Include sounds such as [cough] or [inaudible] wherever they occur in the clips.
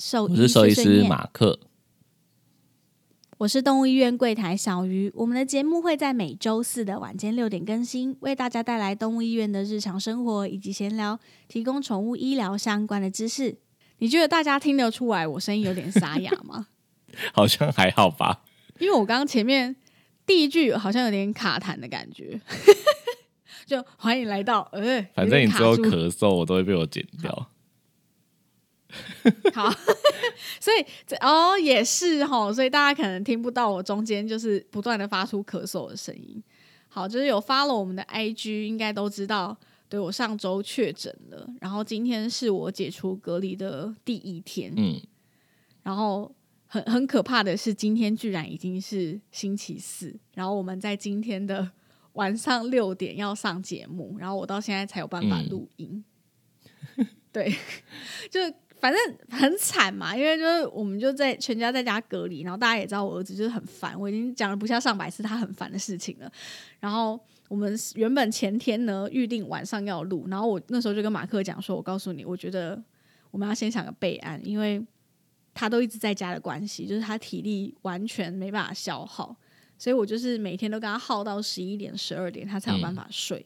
兽医我是兽医师马克。我是动物医院柜台小鱼。我们的节目会在每周四的晚间六点更新，为大家带来动物医院的日常生活以及闲聊，提供宠物医疗相关的知识。你觉得大家听得出来我声音有点沙哑吗？[laughs] 好像还好吧？因为我刚刚前面第一句好像有点卡痰的感觉，[laughs] 就欢迎来到呃，反正你之后咳嗽，我都会被我剪掉。[laughs] 好，[laughs] 所以这哦也是哈，所以大家可能听不到我中间就是不断的发出咳嗽的声音。好，就是有 follow 我们的 IG，应该都知道，对我上周确诊了，然后今天是我解除隔离的第一天，嗯，然后很很可怕的是，今天居然已经是星期四，然后我们在今天的晚上六点要上节目，然后我到现在才有办法嗯录音。[laughs] 对，就反正很惨嘛，因为就是我们就在全家在家隔离，然后大家也知道我儿子就是很烦，我已经讲了不下上百次他很烦的事情了。然后我们原本前天呢预定晚上要录，然后我那时候就跟马克讲说，我告诉你，我觉得我们要先想个备案，因为他都一直在家的关系，就是他体力完全没办法消耗，所以我就是每天都跟他耗到十一点、十二点，他才有办法睡。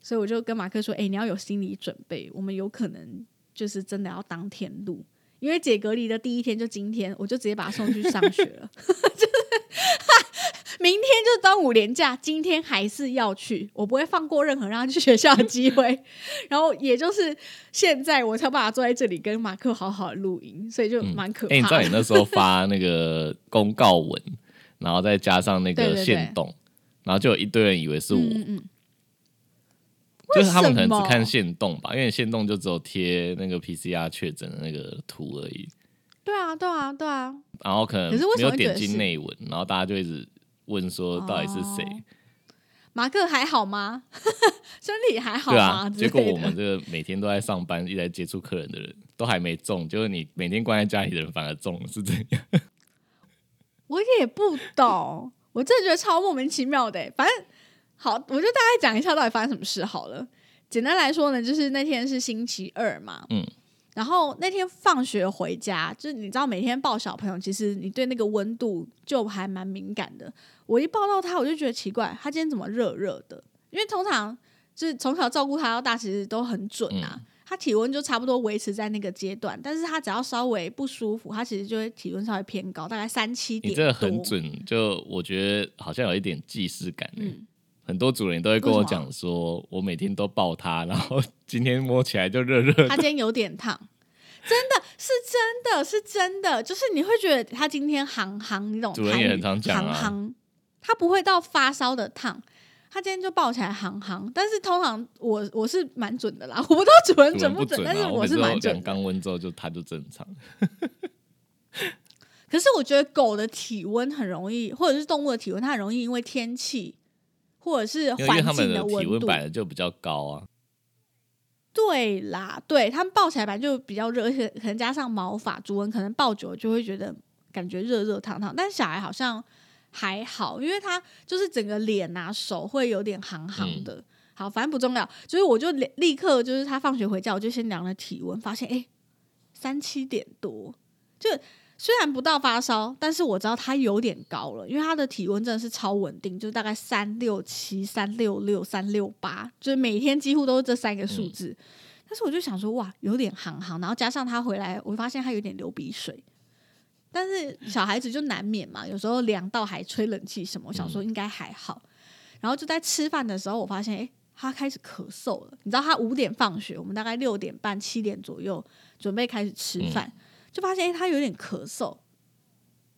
所以我就跟马克说：“哎、你要有心理准备，我们有可能就是真的要当天录，因为解隔离的第一天就今天，我就直接把他送去上学了，[laughs] 就是 [laughs] 明天就是端午连假，今天还是要去，我不会放过任何让他去学校的机会。[laughs] 然后也就是现在，我才把他坐在这里跟马克好好的录音，所以就蛮可怕哎、的。你知道你那时候发那个公告文，然后再加上那个线动，然后就有一堆人以为是我，嗯嗯，就是他们可能只看线动吧，因为线动就只有贴那个 PCR 确诊的那个图而已，对啊，对啊，对啊。然后可能没有点会觉得是进内文，然后大家就一直问说到底是谁。哦马克还好吗？[laughs] 身体还好对吗？啊，结果我们这个每天都在上班，一直在接触客人的人都还没中，就是你每天关在家里的人反而中，是这样。我也不懂，我真的觉得超莫名其妙的欸。反正好，我就大概讲一下到底发生什么事好了。简单来说呢，就是那天是星期二嘛，嗯，然后那天放学回家，就是你知道每天抱小朋友，其实你对那个温度就还蛮敏感的。我一抱到他，我就觉得奇怪，他今天怎么热热的？因为通常就是从小照顾他到大，其实都很准啊。嗯他体温就差不多维持在那个阶段，但是他只要稍微不舒服，他其实就会体温稍微偏高，大概三七点。你这个很。准，就我觉得好像有一点既视感、欸。嗯很多主人都会跟我讲说，我每天都抱它，[laughs] 然后今天摸起来就热热的。他今天有点烫，真的是真的是真的，就是你会觉得它今天行行，你懂主人也很常讲啊行行，它不会到发烧的烫。他今天就抱起来行行，但是通常我我是蛮准的啦，[laughs] 我不知道主人主准不准，不准啊，但是我是蛮准量的。肛温之后就它就正常。[laughs] 可是我觉得狗的体温很容易，或者是动物的体温，它很容易因为天气或者是环他们境的体温本，来就比较高啊。对啦，对他们抱起来本来就比较热，而且可能加上毛发，主人可能抱久了就会觉得感觉热热烫烫，但是小孩好像还好，因为他就是整个脸啊手会有点寒寒的。好，反正不重要，所以我就立立刻就是他放学回家，我就先量了体温，发现哎三七点多，就虽然不到发烧，但是我知道他有点高了，因为他的体温真的是超稳定，就是大概三六七、三六六、三六八，就是每天几乎都是这三个数字。但是我就想说，哇，有点行行，然后加上他回来，我发现他有点流鼻水。但是小孩子就难免嘛，有时候凉到还吹冷气什么，我想说应该还好。然后就在吃饭的时候，我发现，诶，他开始咳嗽了。你知道，他五点放学，我们大概六点半、七点左右准备开始吃饭，就发现，诶，他有点咳嗽。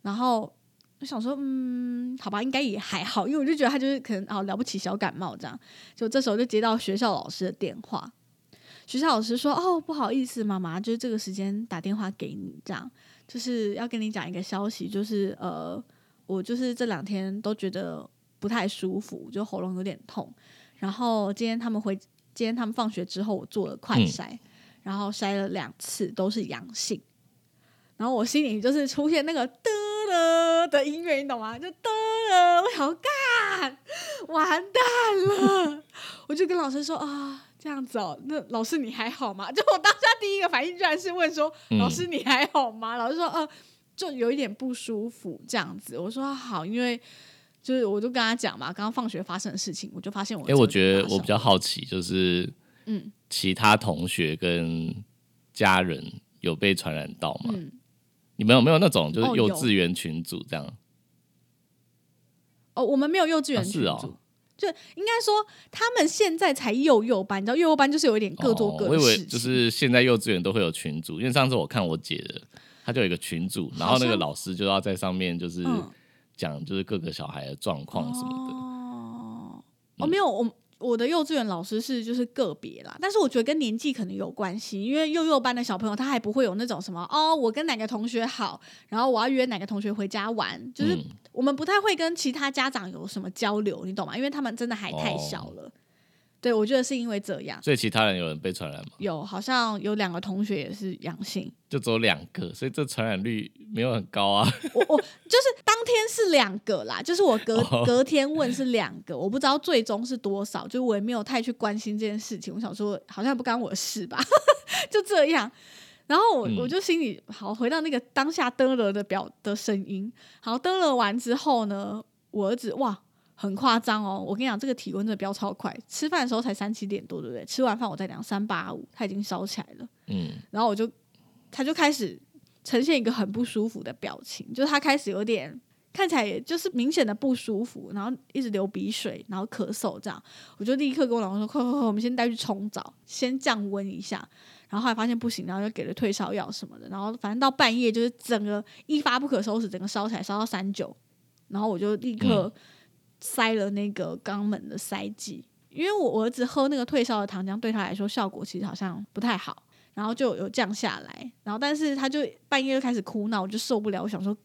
然后我想说，嗯，好吧，应该也还好，因为我就觉得他就是可能啊了不起小感冒这样。就这时候就接到学校老师的电话，学校老师说：“哦，不好意思，妈妈，就是这个时间打电话给你，这样就是要跟你讲一个消息，就是呃，我就是这两天都觉得不太舒服，就喉咙有点痛。然后今天他们回，今天他们放学之后，我做了快筛，然后筛了两次都是阳性。然后我心里就是出现那个的了的音乐，你懂吗？就的了，我好干，完蛋了！我就跟老师说啊，这样子哦，那老师你还好吗？就我当下第一个反应居然是问说，嗯老师你还好吗？老师说，呃，就有一点不舒服这样子。我说好，因为就是我就跟他讲嘛，刚刚放学发生的事情，我就发现我哎、哎，我觉得我比较好奇，就是嗯其他同学跟家人有被传染到吗？嗯你们有没有那种就是幼稚园群组这样？哦，我们没有幼稚园啊是群组。哦就应该说，他们现在才幼幼班，你知道幼幼班就是有一点各做各哦、我以为。就是现在幼稚园都会有群组，因为上次我看我姐的，她就有一个群组，然后那个老师就要在上面就是嗯讲就是各个小孩的状况什么的。哦，嗯哦，没有，我我的幼稚园老师是就是个别啦，但是我觉得跟年纪可能有关系，因为幼幼班的小朋友他还不会有那种什么哦，我跟哪个同学好，然后我要约哪个同学回家玩，就是嗯我们不太会跟其他家长有什么交流，你懂吗？因为他们真的还太小哦了。对，我觉得是因为这样，所以其他人有人被传染吗？有好像有两个同学也是阳性，就只有两个，所以这传染率没有很高啊。我我就是当天是两个啦，就是我隔、哦 [laughs] 隔天问是两个，我不知道最终是多少，就我也没有太去关心这件事情。我想说，好像不干我的事吧，[laughs] 就这样。然后我、嗯我就心里好回到那个当下登了的表的声音，好登了完之后呢，我儿子哇很夸张哦，我跟你讲，这个体温真的飙超快，吃饭的时候才三七点多，对不对？吃完饭我再量三八五，他已经烧起来了。嗯，然后我就他就开始呈现一个很不舒服的表情，就是他开始有点看起来也就是明显的不舒服，然后一直流鼻水，然后咳嗽这样，我就立刻跟我老公说：“快快快，我们先带去冲澡，先降温一下。”然后后来发现不行，然后就给了退烧药什么的，然后反正到半夜就是整个一发不可收拾，整个烧起来烧到三九，然后我就立刻塞了那个肛门的塞剂，因为我儿子喝那个退烧的糖浆对他来说效果其实好像不太好。然后就有降下来，然后但是他就半夜就开始哭闹，我就受不了，我想说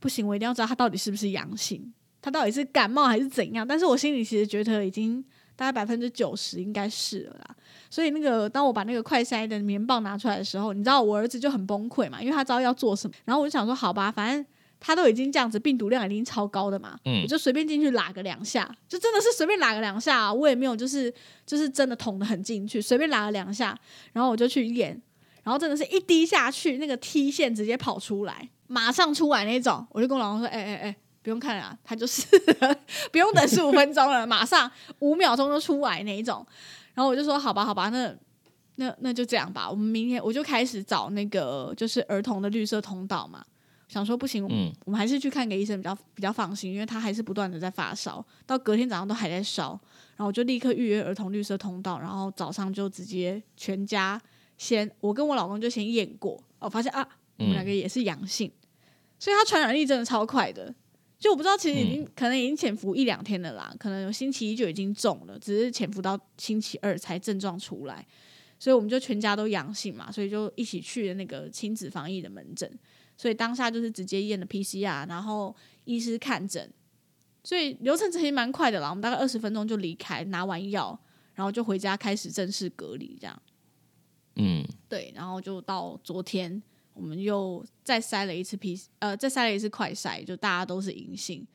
不行，我一定要知道他到底是不是阳性，他到底是感冒还是怎样。但是我心里其实觉得已经大概百分之九十应该是了啦。所以那个当我把那个快塞的棉棒拿出来的时候，你知道我儿子就很崩溃嘛，因为他知道要做什么。然后我就想说，好吧，反正他都已经这样子，病毒量已经超高的嘛，嗯我就随便进去拉个两下，就真的是随便拉个两下、啊，我也没有就是就是真的捅的很进去，随便拉了两下，然后我就去验，然后真的是一滴下去，那个 T 线直接跑出来，马上出来那种，我就跟我老公说，哎哎哎。不用看了啊，他就是 [laughs] 不用等十五分钟了，马上五秒钟就出来那一种。然后我就说好吧，好吧，那那那就这样吧。我们明天我就开始找那个就是儿童的绿色通道嘛。想说不行，我们、嗯我们还是去看个医生比较比较放心，因为他还是不断的在发烧，到隔天早上都还在烧。然后我就立刻预约儿童绿色通道，然后早上就直接全家先，我跟我老公就先验过，哦，发现啊，我们两个也是阳性，所以他传染力真的超快的。就我不知道，其实已经、可能已经潜伏一两天了啦，可能有星期一就已经中了，只是潜伏到星期二才症状出来，所以我们就全家都阳性嘛，所以就一起去了那个亲子防疫的门诊，所以当下就是直接验了 PCR，然后医师看诊，所以流程其实蛮快的啦，我们大概二十分钟就离开，拿完药，然后就回家开始正式隔离这样。嗯，对，然后就到昨天，我们又再筛了一次 P，呃，再筛了一次快筛，就大家都是阴性，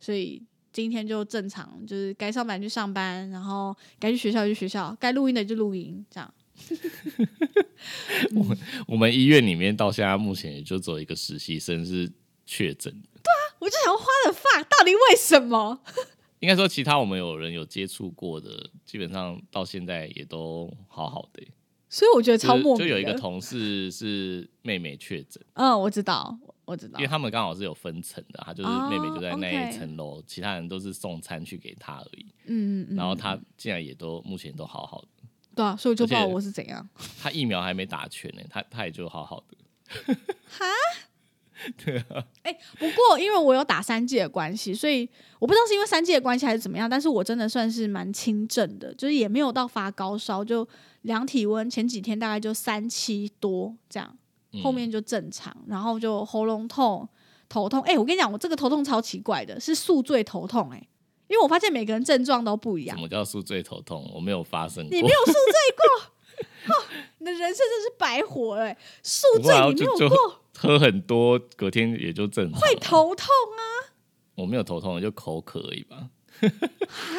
所以今天就正常，就是该上班去上班，然后该去学校就去学校，该录音的就录音，这样。[laughs] 我们医院里面到现在目前也就只有一个实习生是确诊对啊，我就想花了 fuck，到底为什么？[laughs] 应该说其他我们有人有接触过的，基本上到现在也都好好的欸、所以我觉得超就莫名的。是就有一个同事是妹妹确诊，嗯，我知道，我知道因为。他们刚好是有分层的，他就是妹妹就在那一层楼，其他人都是送餐去给她而已。嗯嗯嗯，然后她竟然也都目前都好好的，对啊，所以我就不知道我是怎样。[laughs] 他疫苗还没打全呢，他他也就好好的。哈 [laughs] 对啊哎、不过因为我有打三剂的关系，所以我不知道是因为三剂的关系还是怎么样，但是我真的算是蛮轻症的，就是也没有到发高烧，就量体温前几天大概就三七多这样，嗯后面就正常，然后就喉咙痛、头痛。哎、我跟你讲，我这个头痛超奇怪的，是宿醉头痛、哎，因为我发现每个人症状都不一样什。么叫宿醉头痛？我没有发生过。你没有宿醉过，[laughs] 哦你的人生真是白活了、哎宿醉你没有过，喝很多，隔天也就正常。会头痛啊。我没有头痛，就口渴而已吧。[laughs] 啊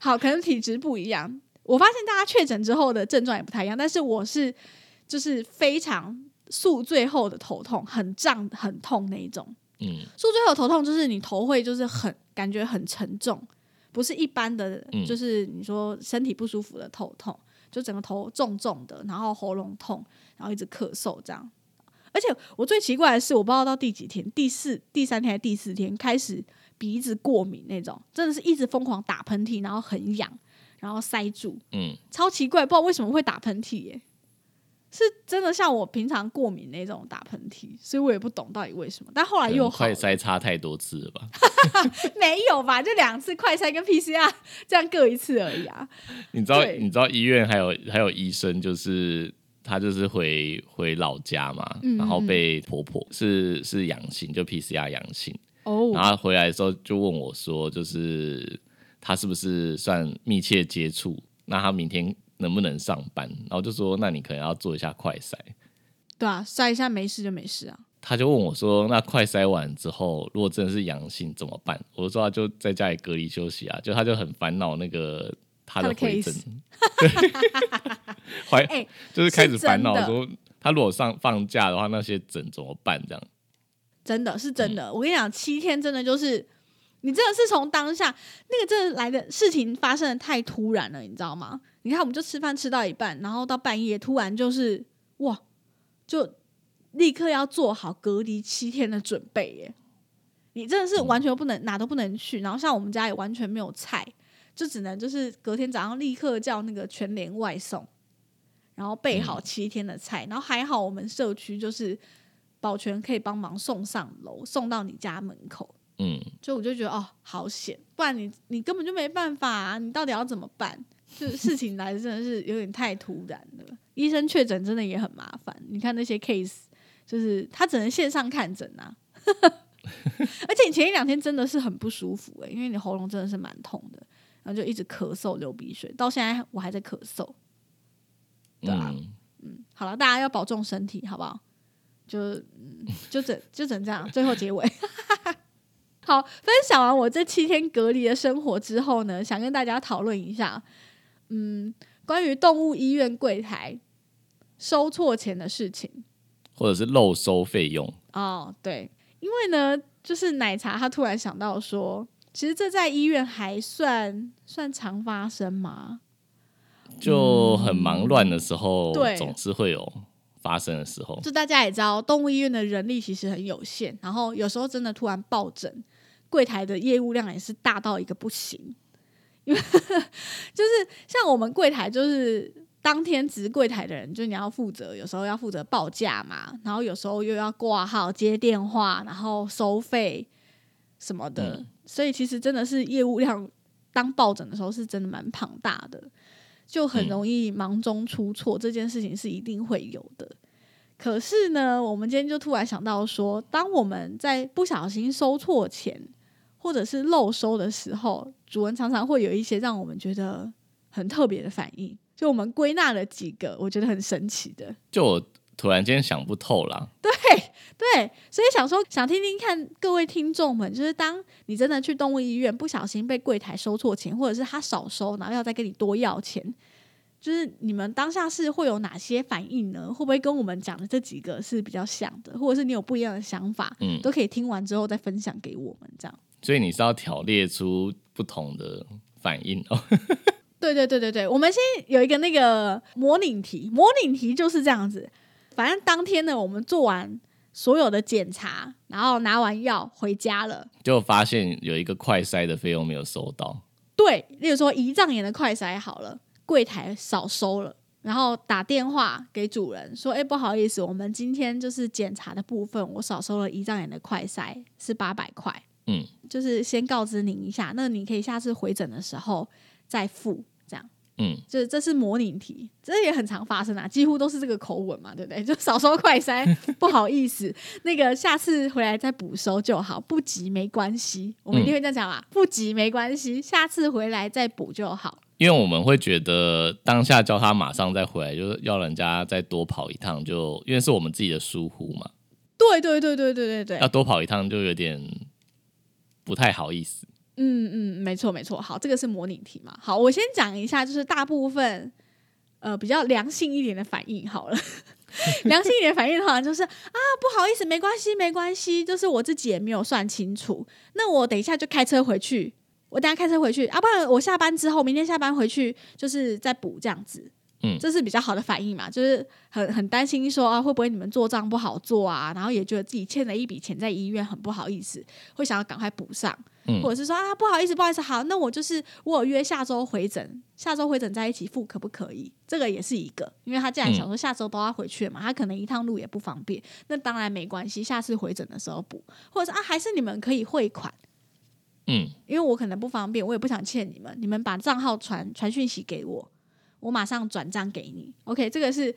好，可能体质不一样。我发现大家确诊之后的症状也不太一样，但是我是就是非常宿醉后的头痛，很胀很痛那一种。嗯，宿醉后头痛就是你头会就是很感觉很沉重，不是一般的，嗯就是你说身体不舒服的头痛，就整个头重重的，然后喉咙痛，然后一直咳嗽这样。而且我最奇怪的是，我不知道到第几天，第四、第三天还是第四天开始鼻子过敏那种，真的是一直疯狂打喷嚏，然后很痒，然后塞住，嗯，超奇怪，不知道为什么会打喷嚏耶。是真的像我平常过敏那种打喷嚏，所以我也不懂到底为什么。但后来又好了筛差太多次了吧？[laughs] 没有吧？就两次快筛跟 PCR 这样各一次而已啊。你知道你知道医院还有还有医生，就是他就是回回老家嘛，嗯然后被婆婆是是阳性，就 PCR 阳性，然哦，后回来的时候就问我说，就是他是不是算密切接触？那他明天能不能上班？然后就说，那你可能要做一下快筛。对啊，筛一下没事就没事啊。他就问我说：“那快筛完之后，如果真的是阳性怎么办？”我就说：“他就在家里隔离休息啊。”就他就很烦恼那个他的回诊 case，[laughs] 怀哎就是开始烦恼说，他如果上放假的话，那些诊怎么办？这样，真的是真嗯的，我跟你讲，七天真的就是你真的是从当下那个真的来的事情发生的太突然了，你知道吗？你看，我们就吃饭吃到一半，然后到半夜突然就是哇，就立刻要做好隔离七天的准备耶！你真的是完全不能哪都不能去，然后像我们家也完全没有菜，就只能就是隔天早上立刻叫那个全联外送，然后备好七天的菜，然后还好我们社区就是保全可以帮忙送上楼，送到你家门口。嗯，就我就觉得哦，好险，不然你你根本就没办法啊，你到底要怎么办？就是事情来的真的是有点太突然了，医生确诊真的也很麻烦。你看那些 case，就是他只能线上看诊啊，[laughs] 而且你前一两天真的是很不舒服欸、因为你喉咙真的是蛮痛的，然后就一直咳嗽、流鼻水，到现在我还在咳嗽。对啊嗯，好了，大家要保重身体，好不好？就嗯，就整就整这样，最后结尾。[laughs] 好，分享完我这七天隔离的生活之后呢，想跟大家讨论一下，嗯，关于动物医院柜台收错钱的事情。或者是漏收费用，哦，对，因为呢，就是奶茶他突然想到说，其实这在医院还算算常发生吗？就很忙乱的时候，对总是会有发生的时候。就大家也知道，动物医院的人力其实很有限，然后有时候真的突然暴增，柜台的业务量也是大到一个不行。因为就是像我们柜台，就是当天值柜台的人，就你要负责，有时候要负责报价嘛，然后有时候又要挂号、接电话，然后收费什么的，嗯所以其实真的是业务量当抱枕的时候是真的蛮庞大的，就很嗯容易忙中出错，这件事情是一定会有的。可是呢，我们今天就突然想到说，当我们在不小心收错钱，或者是漏收的时候，主人常常会有一些让我们觉得很特别的反应。就我们归纳了几个，我觉得很神奇的。就我突然间想不透啦，对，所以想说，想听听看各位听众们，就是当你真的去动物医院不小心被柜台收错钱，或者是他少收，然后要再跟你多要钱，就是你们当下是会有哪些反应呢？会不会跟我们讲的这几个是比较像的，或者是你有不一样的想法，嗯，都可以听完之后再分享给我们，这样。所以你是要挑列出不同的反应哦。[laughs] 对对对对对，我们先有一个那个模拟题，模拟题就是这样子。反正当天呢，我们做完所有的检查，然后拿完药回家了。就发现有一个快筛的费用没有收到，对，例如说胰脏炎的快筛好了，柜台少收了，然后打电话给主人说：“哎、不好意思，我们今天就是检查的部分，我少收了胰脏炎的快筛，是八百块。”嗯，就是先告知您一下，那你可以下次回诊的时候再付，这样。嗯，就是这是模拟题，这也很常发生啊，几乎都是这个口吻嘛，对不对？就少收快筛，不好意思，[laughs] 那个下次回来再补收就好，不急没关系。我们一定会这样讲嘛，不急没关系，下次回来再补就好。因为我们会觉得当下叫他马上再回来，就是要人家再多跑一趟就，因为是我们自己的疏忽嘛，对对对对对对对要多跑一趟就有点不太好意思。嗯嗯，没错没错。好，这个是模拟题嘛？好，我先讲一下，就是大部分呃比较良性一点的反应好了。[laughs] 良性一点反应的话，就是啊，不好意思，没关系，没关系，就是我自己也没有算清楚。那我等一下就开车回去，我等下开车回去，啊，不然我下班之后，明天下班回去就是再补这样子。嗯这是比较好的反应嘛，就是很很担心说啊，会不会你们做账不好做啊？然后也觉得自己欠了一笔钱在医院，很不好意思，会想要赶快补上，嗯或者是说啊，不好意思，不好意思，好，那我就是我有约下周回诊，下周回诊在一起付可不可以？这个也是一个，因为他既然想说下周都要回去了嘛，他可能一趟路也不方便，那当然没关系，下次回诊的时候补，或者是啊，还是你们可以汇款。嗯因为我可能不方便，我也不想欠你们，你们把账号传传讯息给我，我马上转账给你。OK，这个是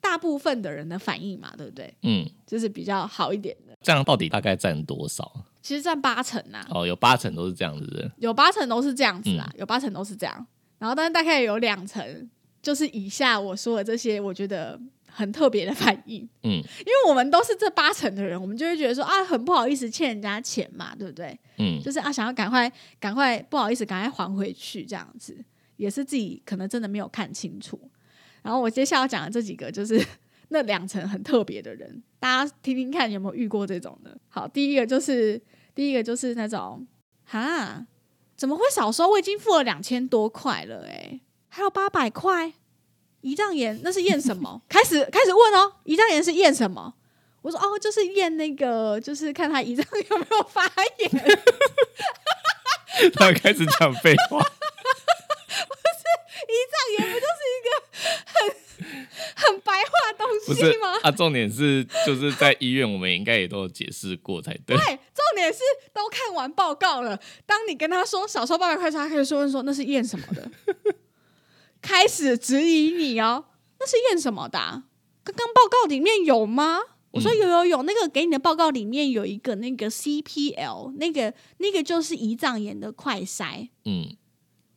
大部分的人的反应嘛，对不对？嗯，就是比较好一点的，这样到底大概占多少？其实占八成呐、哦，有八成都是这样子的。有八成都是这样子啊，有八成都是这样。然后，但是大概有两成就是以下我说的这些，我觉得很特别的反应。嗯因为我们都是这八成的人，我们就会觉得说啊，很不好意思欠人家钱嘛，对不对？嗯就是啊，想要赶快赶快，不好意思，赶快还回去这样子，也是自己可能真的没有看清楚。然后我接下来要讲的这几个，就是 [laughs] 那两层很特别的人，大家听听看有没有遇过这种的。好，第一个就是第一个就是那种哈，怎么会少收？我已经付了两千多块了、欸，还有八百块。胰脏炎那是验什么？开始开始问哦，胰脏炎是验什么？我说哦，就是验那个，就是看他胰脏 [laughs] 有没有发炎。[laughs] 他开始讲废话。胰脏炎不就是一个很 [laughs] 很白话的东西吗？啊，重点是就是在医院，我们应该也都有解释过才对。[laughs] 对，重点是都看完报告了。当你跟他说少收八百块时，他开始说问说那是验什么的，[laughs] 开始质疑你哦，那是验什么的啊、刚刚报告里面有吗？我说有有有，那个给你的报告里面有一个那个 CPL，那个那个就是胰脏炎的快筛，嗯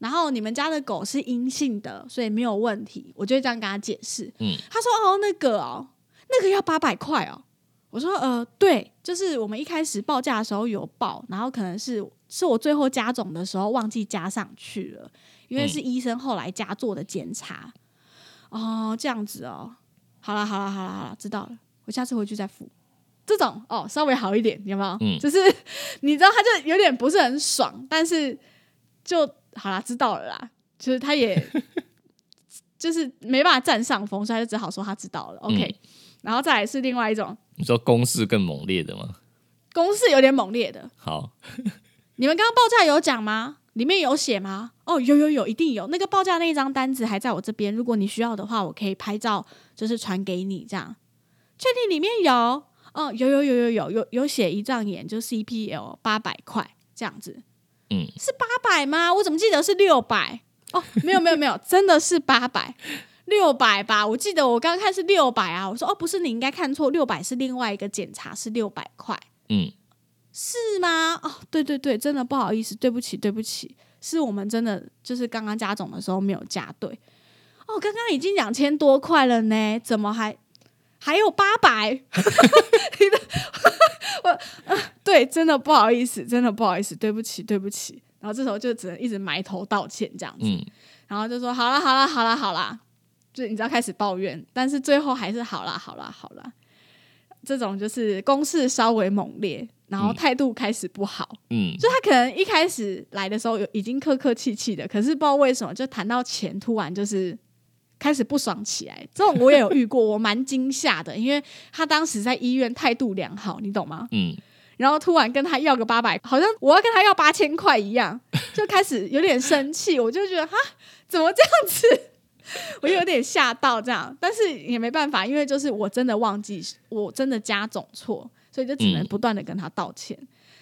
然后你们家的狗是阴性的，所以没有问题。我就会这样跟他解释。嗯他说：“哦，那个哦，那个要八百块哦。”我说：“呃，对，就是我们一开始报价的时候有报，然后可能是是我最后加总的时候忘记加上去了，因为是医生后来加做的检查。哦，这样子哦，好了好了好了好了，知道了，我下次回去再付。这种哦，稍微好一点，有没有？嗯就是你知道，他就有点不是很爽，但是就好啦，知道了啦。就是他也 [laughs] 就是没办法占上风，所以他就只好说他知道了。OK，、嗯然后再来是另外一种你说攻势更猛烈的吗？攻势有点猛烈的，好，[laughs] 你们刚刚报价有讲吗？里面有写吗？哦，有有有，一定有。那个报价那一张单子还在我这边，如果你需要的话，我可以拍照，就是传给你。这样，确定里面有？哦，有有有有有有有写胰脏炎，就 CPL 八百块这样子，嗯是八百吗？我怎么记得是六百？哦，没有没有没有，[laughs] 真的是八百。六百吧，我记得我刚刚看是六百啊。我说哦，不是，你应该看错，六百是另外一个检查，是六百块。嗯是吗？哦，对对对，真的不好意思，对不起，对不起，是我们真的就是刚刚加总的时候没有加对。哦，刚刚已经两千多块了呢，怎么还还有八百？你 [laughs] 的我、呃、对，真的不好意思，真的不好意思，对不起，对不起。然后这时候就只能一直埋头道歉这样子，嗯然后就说好了好了好了好了，就你知道开始抱怨，但是最后还是好啦好啦好啦。这种就是攻势稍微猛烈，然后嗯态度开始不好。嗯就他可能一开始来的时候有已经客客气气的，可是不知道为什么就谈到钱，突然就是开始不爽起来。这种我也有遇过，我蛮惊吓的，因为他当时在医院态度良好，你懂吗？嗯，然后突然跟他要个八百，好像我要跟他要八千块一样，[laughs] 就开始有点生气。我就觉得哈，怎么这样子？我有点吓到这样，但是也没办法，因为就是我真的忘记，我真的加总错，所以就只能嗯不断的跟他道歉。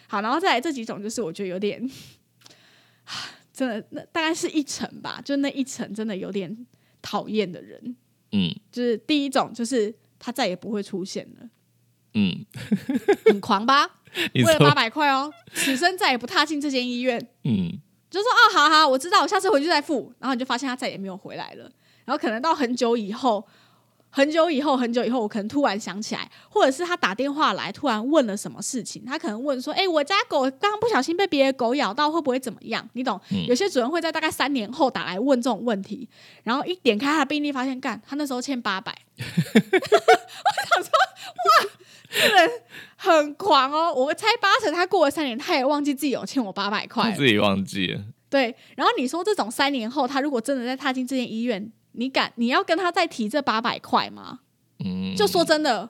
好，然后再来这几种，就是我觉得有点，[laughs] 真的那大概是一层吧，就那一层真的有点讨厌的人。嗯就是第一种，就是他再也不会出现了，嗯，很狂吧？[laughs] 你为了八百块哦，此生再也不踏进这间医院。嗯就说哦，好好，我知道，我下次回去再付。然后你就发现他再也没有回来了。然后可能到很久以后，很久以后，很久以后，我可能突然想起来，或者是他打电话来，突然问了什么事情，他可能问说：“哎、我家狗刚刚不小心被别的狗咬到，会不会怎么样？”你懂？嗯有些主人会在大概三年后打来问这种问题，然后一点开他的病历，发现干他那时候欠八百。[laughs] 我想说，哇，这人很狂哦！我猜八成他过了三年，他也忘记自己有欠我八百块自己忘记了。对，然后你说这种三年后，他如果真的在踏进这间医院，你敢你要跟他再提这八百块吗？嗯，就说真的，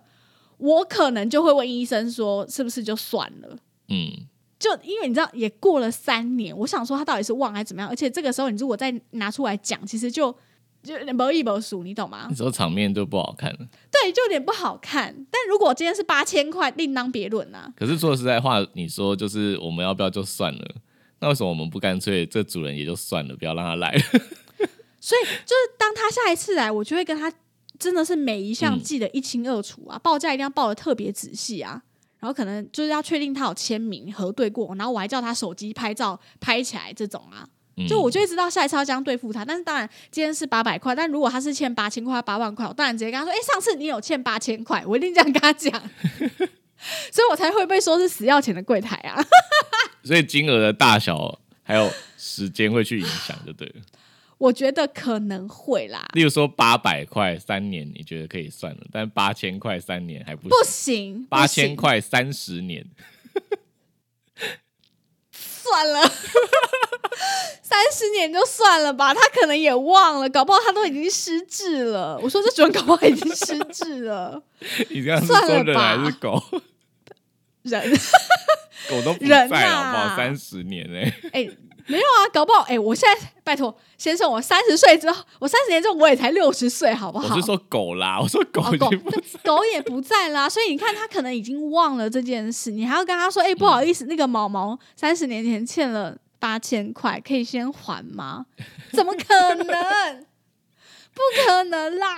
我可能就会问医生说，是不是就算了？嗯，就因为你知道，也过了三年，我想说他到底是忘还是怎么样？而且这个时候你如果再拿出来讲，其实就就有点没一没数，你懂吗那？时候场面就不好看了。对，就有点不好看。但如果今天是八千块，另当别论啊。可是说实在话，你说就是我们要不要就算了？那为什么我们不干脆这主人也就算了，不要让他来？所以就是当他下一次来，我就会跟他真的是每一项嗯记得一清二楚啊，报价一定要报的特别仔细啊。然后可能就是要确定他有签名核对过，然后我还叫他手机拍照拍起来这种啊，嗯就我就会知道下一次要这样对付他。但是当然今天是八百块，但如果他是欠八千块、八万块，我当然直接跟他说：“哎、上次你有欠八千块。”我一定这样跟他讲，[laughs] 所以我才会被说是死要钱的柜台啊。[laughs] 所以金额的大小还有时间会去影响，就对了。我觉得可能会啦，例如说八百块三年，你觉得可以算了，但八千块三年还不不行，八千块三十年，算了，[laughs] 三十年就算了吧，他可能也忘了，搞不好他都已经失智了。我说这主人搞不好已经失智了，[laughs] 你这样是算了说人还是狗？人。[laughs] 狗都不人在了，啊。好不好？三十年嘞、哎、没有啊，搞不好哎、我现在拜托先生，我三十岁之后，我三十年之后我也才六十岁，好不好？我是说狗啦，我说狗哦狗狗也不在啦，所以你看他可能已经忘了这件事，你还要跟他说，哎、不好意思，那个毛毛三十年前欠了八千块，可以先还吗？[laughs] 怎么可能？不可能啦！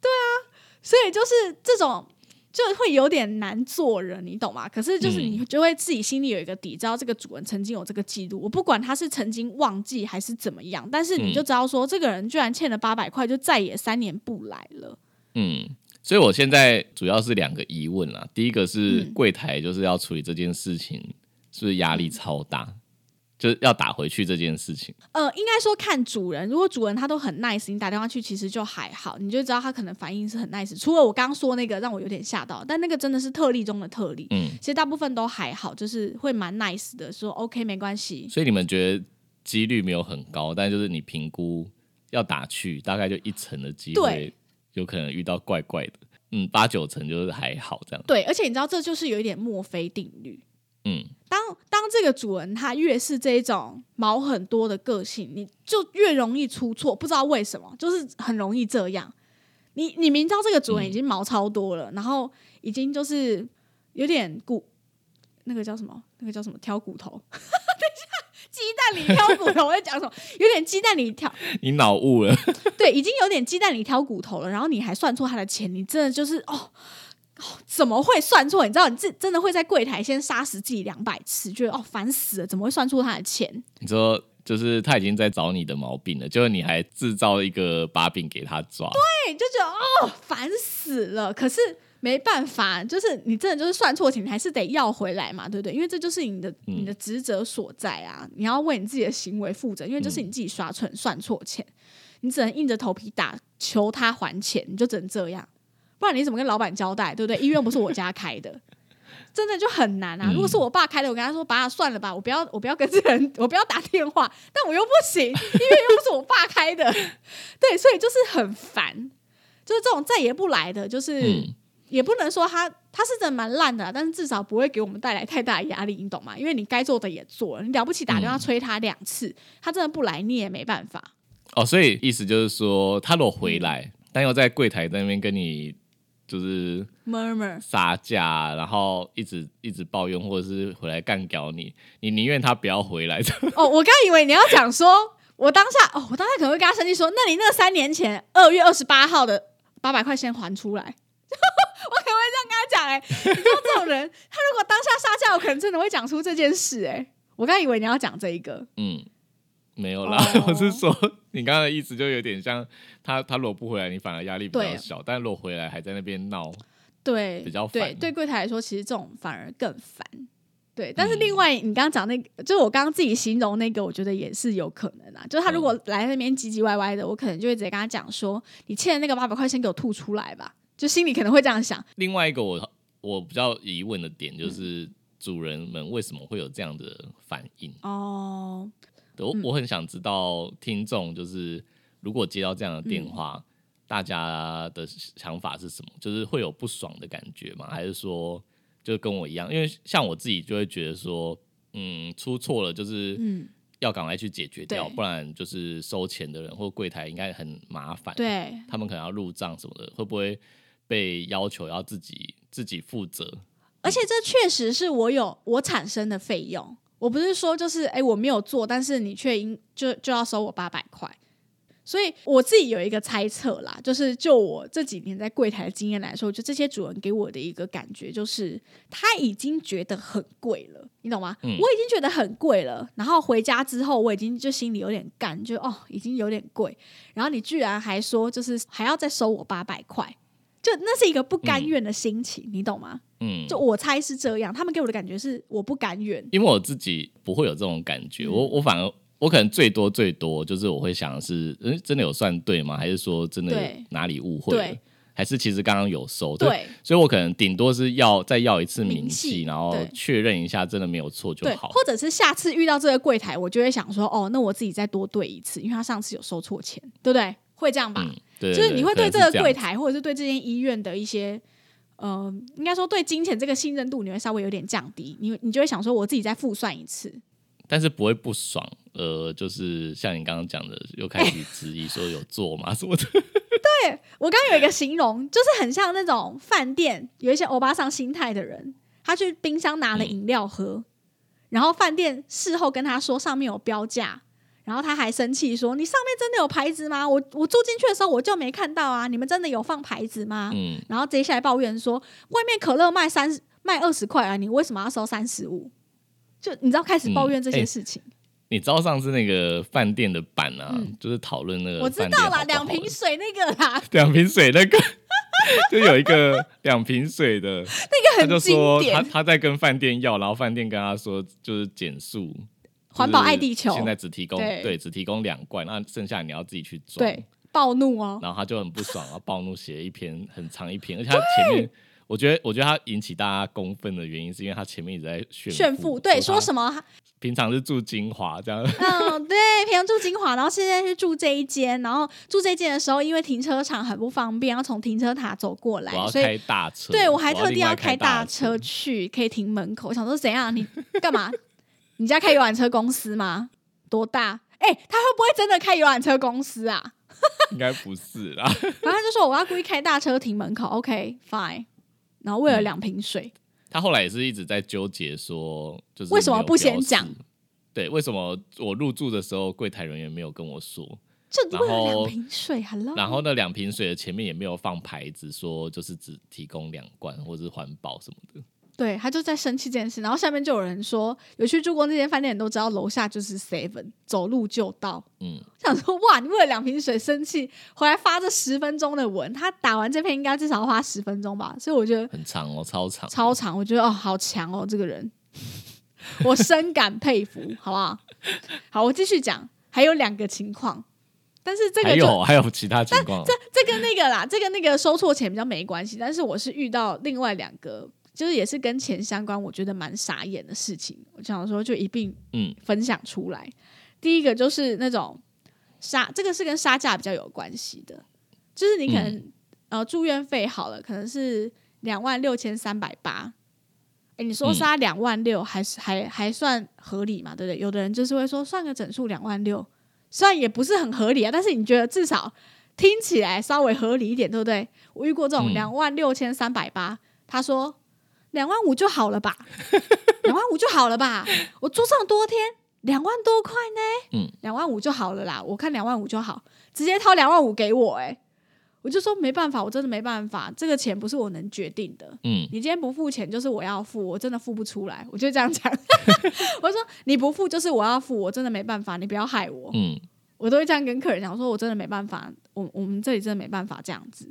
对啊，所以就是这种。就会有点难做人，你懂吗？可是就是你就会自己心里有一个底，知道这个主人曾经有这个记录。我不管他是曾经忘记还是怎么样，但是你就知道说，这个人居然欠了八百块，就再也三年不来了。嗯，所以我现在主要是两个疑问啦。第一个是嗯柜台就是要处理这件事情，是不是压力超大？就是要打回去这件事情。呃，应该说看主人，如果主人他都很 nice，你打电话去其实就还好，你就知道他可能反应是很 nice。除了我刚刚说那个让我有点吓到，但那个真的是特例中的特例。嗯，其实大部分都还好，就是会蛮 nice 的，说 OK 没关系。所以你们觉得几率没有很高，但就是你评估要打去，大概就一成的机会，有可能遇到怪怪的。嗯，八九成就是还好这样。对，而且你知道这就是有一点墨菲定律。嗯，当当这个主人他越是这一种毛很多的个性，你就越容易出错，不知道为什么，就是很容易这样。你你明知道这个主人已经毛超多了，然后已经就是有点骨，那个叫什么？那个叫什么？挑骨头？[laughs] 等一下，鸡蛋里挑骨头，我在讲什么？有点鸡蛋里挑，[laughs] 你脑雾了。[laughs] 对，已经有点鸡蛋里挑骨头了。然后你还算错他的钱，你真的就是哦。哦，怎么会算错？你知道，你自真的会在柜台先杀死自己两百次，觉得哦烦死了，怎么会算错他的钱？你说就是他已经在找你的毛病了，就是你还制造一个把柄给他抓。对，就觉得哦烦死了。可是没办法，就是你真的就是算错钱，你还是得要回来嘛，对不对？因为这就是你的你的职责所在啊，你要为你自己的行为负责，因为这是你自己刷蠢算错钱，你只能硬着头皮打，求他还钱，你就只能这样。不然你怎么跟老板交代，对不对？医院不是我家开的，[laughs] 真的就很难啊。嗯如果是我爸开的，我跟他说：“爸，算了吧，我不要，我不要跟这个人，我不要打电话。”但我又不行，[laughs] 医院又不是我爸开的，对，所以就是很烦。就是这种再也不来的，就是、嗯也不能说他他是真的蛮烂的啊，但是至少不会给我们带来太大的压力，你懂吗？因为你该做的也做了，你了不起打电话催他两次，他真的不来，你也没办法。哦，所以意思就是说，他如果回来，但又在柜台那边跟你就是。murmur，杀价，然后一直一直抱怨，或者是回来干掉你，你宁愿他不要回来。哦，我刚以为你要讲说，我当下哦，我当下可能会跟他生气说，那你那三年前二月二十八号的八百块先还出来。[laughs] 我可能会这样跟他讲，哎，你知道这种人，[laughs] 他如果当下撒架，我可能真的会讲出这件事，哎，我刚以为你要讲这一个，嗯，没有啦，哦 [laughs] 我是说你刚刚的意思就有点像他他如果不回来，你反而压力比较小，但如果回来还在那边闹，对，比较对烦对柜台来说，其实这种反而更烦。对，但是嗯另外你刚刚讲那个，就是我刚刚自己形容那个，我觉得也是有可能啊。就是他如果来那边唧唧歪歪的，我可能就会直接跟他讲说：“你欠的那个八百块，钱给我吐出来吧。”就心里可能会这样想。另外一个我我比较疑问的嗯点就是，主人们为什么会有这样的反应？哦，对我我很想知道听众就是如果接到这样的电话，大家的想法是什么？就是会有不爽的感觉吗？还是说就跟我一样？因为像我自己就会觉得说，嗯，出错了就是嗯，要赶快去解决掉，对不然就是收钱的人或柜台应该很麻烦。，对，他们可能要入账什么的，会不会被要求要自己自己负责？而且这确实是我有我产生的费用，我不是说就是哎、我没有做，但是你却应就就要收我八百块。所以我自己有一个猜测啦，就是就我这几年在柜台的经验来说，就这些主人给我的一个感觉就是他已经觉得很贵了，你懂吗？嗯我已经觉得很贵了，然后回家之后我已经就心里有点干，就哦已经有点贵，然后你居然还说就是还要再收我八百块，就那是一个不甘愿的心情，你懂吗？嗯，就我猜是这样，他们给我的感觉是我不敢远。因为我自己不会有这种感觉，嗯我我反而我可能最多最多就是我会想的是，嗯，真的有算对吗？还是说真的对哪里误会？还是其实刚刚有收？对所以我可能顶多是要再要一次明明细细，然后确认一下真的没有错就，好。或者是下次遇到这个柜台，我就会想说，哦，那我自己再多对一次，因为他上次有收错钱，对不对？会这样吧？嗯，对，就是你会对这个柜台，或者是对这间医院的一些，呃，应该说对金钱这个信任度，你会稍微有点降低，你你就会想说，我自己再复算一次。但是不会不爽，呃，就是像你刚刚讲的，又开始质疑说有做吗 [laughs] 什么的。对我刚刚有一个形容，就是很像那种饭店有一些欧巴桑心态的人，他去冰箱拿了饮料喝，然后饭店事后跟他说上面有标价，然后他还生气说：“你上面真的有牌子吗？我我住进去的时候我就没看到啊，你们真的有放牌子吗？”嗯，然后接下来抱怨说：“外面可乐卖三卖二十块啊，你为什么要收三十五？”就你知道开始抱怨这些事情，你知道上次那个饭店的版啊，嗯就是讨论那个我知道啦，两瓶水那个啦，[laughs] 两瓶水那个，[laughs] 就有一个两瓶水的，[laughs] 那个很经说他典，他在跟饭店要，然后饭店跟他说就是减速，环保就是爱地球现在只提供对对只提供两罐，那剩下你要自己去装。对，暴怒哦，然后他就很不爽，然后暴怒写了一篇很长一篇，而且他前面。我觉得，我觉得他引起大家公愤的原因，是因为他前面一直在炫炫富，对，说么什么？平常是住金华这样，嗯，对，平常住金华，然后现在是住这一间，然后住这一间的时候，因为停车场很不方便，要从停车塔走过来我，要所以开大车，对我还特地另外开大车去，可以停门口。我想说怎样？你干嘛？你家开游览车公司吗？多大？哎、他会不会真的开游览车公司啊？[laughs] 应该不是啦。然后他就说我要故意开大车停门口，OK，fine、然后为了两瓶水，他后来也是一直在纠结说，就是为什么不先讲？对，为什么我入住的时候柜台人员没有跟我说？就为了两瓶水，Hello。然后那两瓶水的前面也没有放牌子，说就是只提供两罐或者是环保什么的。对他就在生气这件事，然后下面就有人说，有去住过那间饭店人都知道，楼下就是 Seven，走路就到。嗯，想说哇，你为了两瓶水生气，回来发这十分钟的文，他打完这篇应该至少要花十分钟吧？所以我觉得很长哦，超长。超长，我觉得哦，好强哦，这个人，我深感佩服，好不好？好，我继续讲，还有两个情况，但是这个还有还有其他情况，这这跟那个啦，这跟那个收错钱比较没关系，但是我是遇到另外两个，就是也是跟钱相关，我觉得蛮傻眼的事情，我想说就一并嗯分享出来。第一个就是那种杀，这个是跟杀价比较有关系的，就是你可能、呃住院费好了，可能是两万六千三百八。哎，你说嗯杀两万六，还是还还算合理嘛？对不对？有的人就是会说算个整数两万六，虽然也不是很合理啊，但是你觉得至少听起来稍微合理一点，对不对？我遇过这种嗯两万六千三百八，他说两万五就好了吧，[laughs] 两万五就好了吧，我住上多天，两万多块呢，嗯，两万五就好了啦，我看两万五就好，直接掏两万五给我、欸，我就说没办法，我真的没办法，这个钱不是我能决定的。嗯你今天不付钱，就是我要付，我真的付不出来，我就这样讲。[laughs] 我说你不付就是我要付，我真的没办法，你不要害我。嗯我都会这样跟客人讲，我说我真的没办法，我我们这里真的没办法这样子。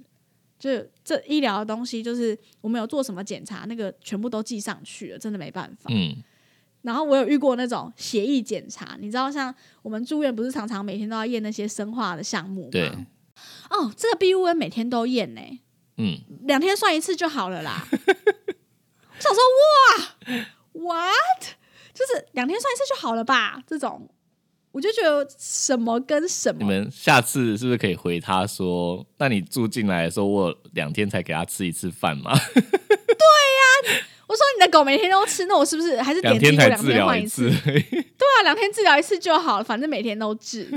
就这医疗的东西，就是我们有做什么检查，那个全部都记上去了，真的没办法。嗯然后我有遇过那种血液检查，你知道，像我们住院不是常常每天都要验那些生化的项目吗？对，哦，这个 B U N 每天都验呢、嗯，两天算一次就好了啦。[laughs] 我想说，哇，what？就是两天算一次就好了吧？这种，我就觉得什么跟什么，你们下次是不是可以回他说，那你住进来的时候，我有两天才给他吃一次饭嘛？[laughs] 我说你的狗每天都吃，那我是不是还是两点滴过天才治两天换疗一次次？，[laughs] 对啊，两天治疗一次就好了，反正每天都治。[laughs]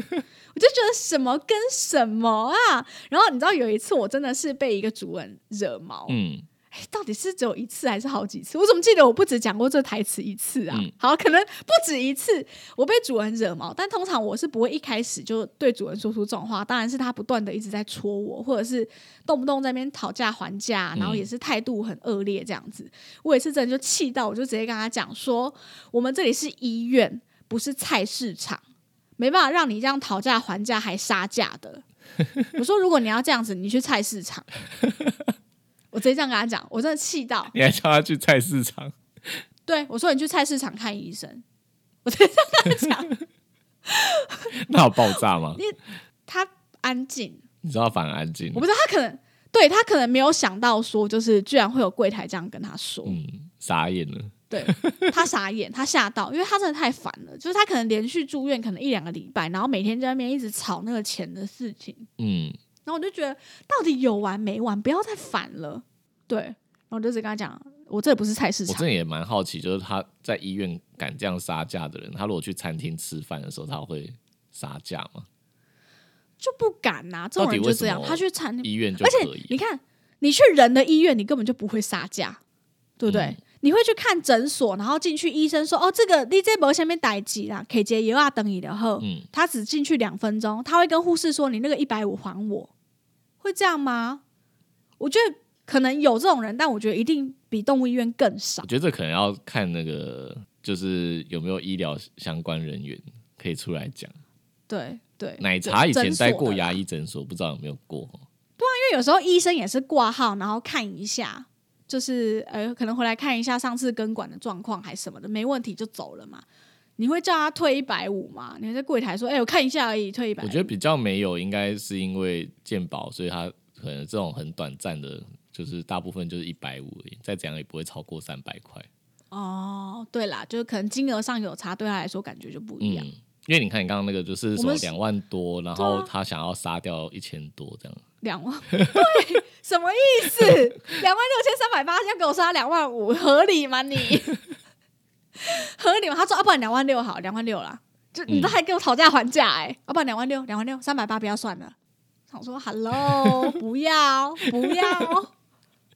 我就觉得什么跟什么啊！然后你知道有一次我真的是被一个主人惹毛，嗯，哎，到底是只有一次还是好几次？我怎么记得我不止讲过这台词一次啊？嗯好，可能不止一次，我被主人惹毛，但通常我是不会一开始就对主人说出这种话，当然是他不断的一直在戳我，或者是动不动在那边讨价还价，然后也是态度很恶劣这样子。我也是真的就气到，我就直接跟他讲说，我们这里是医院，不是菜市场。没办法让你这样讨价还价还杀价的。[laughs] 我说，如果你要这样子，你去菜市场。我直接这样跟他讲，我真的气到。你还叫他去菜市场？[laughs] 对我说，你去菜市场看医生。我直接这样跟他讲，[laughs] 那有爆炸吗？他安静，你知道反而安静我，不知道他可能对他可能没有想到说，就是居然会有柜台这样跟他说。嗯，傻眼了。对他傻眼，他吓到，因为他真的太烦了。就是他可能连续住院可能一两个礼拜，然后每天在那边一直吵那个钱的事情。嗯，然后我就觉得到底有完没完，不要再烦了。对，然后我就直接跟他讲，我这里不是菜市场我真，的也蛮好奇，就是他在医院敢这样杀价的人，他如果去餐厅吃饭的时候，他会杀价吗？就不敢呐、这种人就这样底为什，么他去餐厅，医院就而且以？你看，你去人的医院，你根本就不会杀价，对不对？嗯你会去看诊所，然后进去，医生说：“哦，这个你这波下面待机啦，可以接油啊等你的后。嗯，他只进去两分钟，他会跟护士说：“你那个一百五还我。”会这样吗？我觉得可能有这种人，但我觉得一定比动物医院更少我。觉得这可能要看那个，就是有没有医疗相关人员可以出来讲。对对，奶茶以前待过牙医诊所，不知道有没有过？对啊因为有时候医生也是挂号，然后看一下，就是呃，可能回来看一下上次根管的状况还是什么的，没问题就走了嘛。你会叫他退一百五吗？你会在柜台说：“哎、我看一下而已，退一百。”我觉得比较没有，应该是因为鉴宝，所以他可能这种很短暂的，就是大部分就是一百五而已，再怎样也不会超过三百块。哦，对啦，就是可能金额上有差，对他来说感觉就不一样。嗯，因为你看你刚刚那个就是什我们是么两万多，然后他想要杀掉一千多这样。两万，[laughs] 对，什么意思？两万六千三百八，要给我杀两万五，合理吗你？[laughs] 合理吗？他说，要、啊、不然两万六好，两万六啦。就你都还给我讨价还价哎、要、不然两万六，两万六，三百八不要算了。想说，Hello，不要，不要。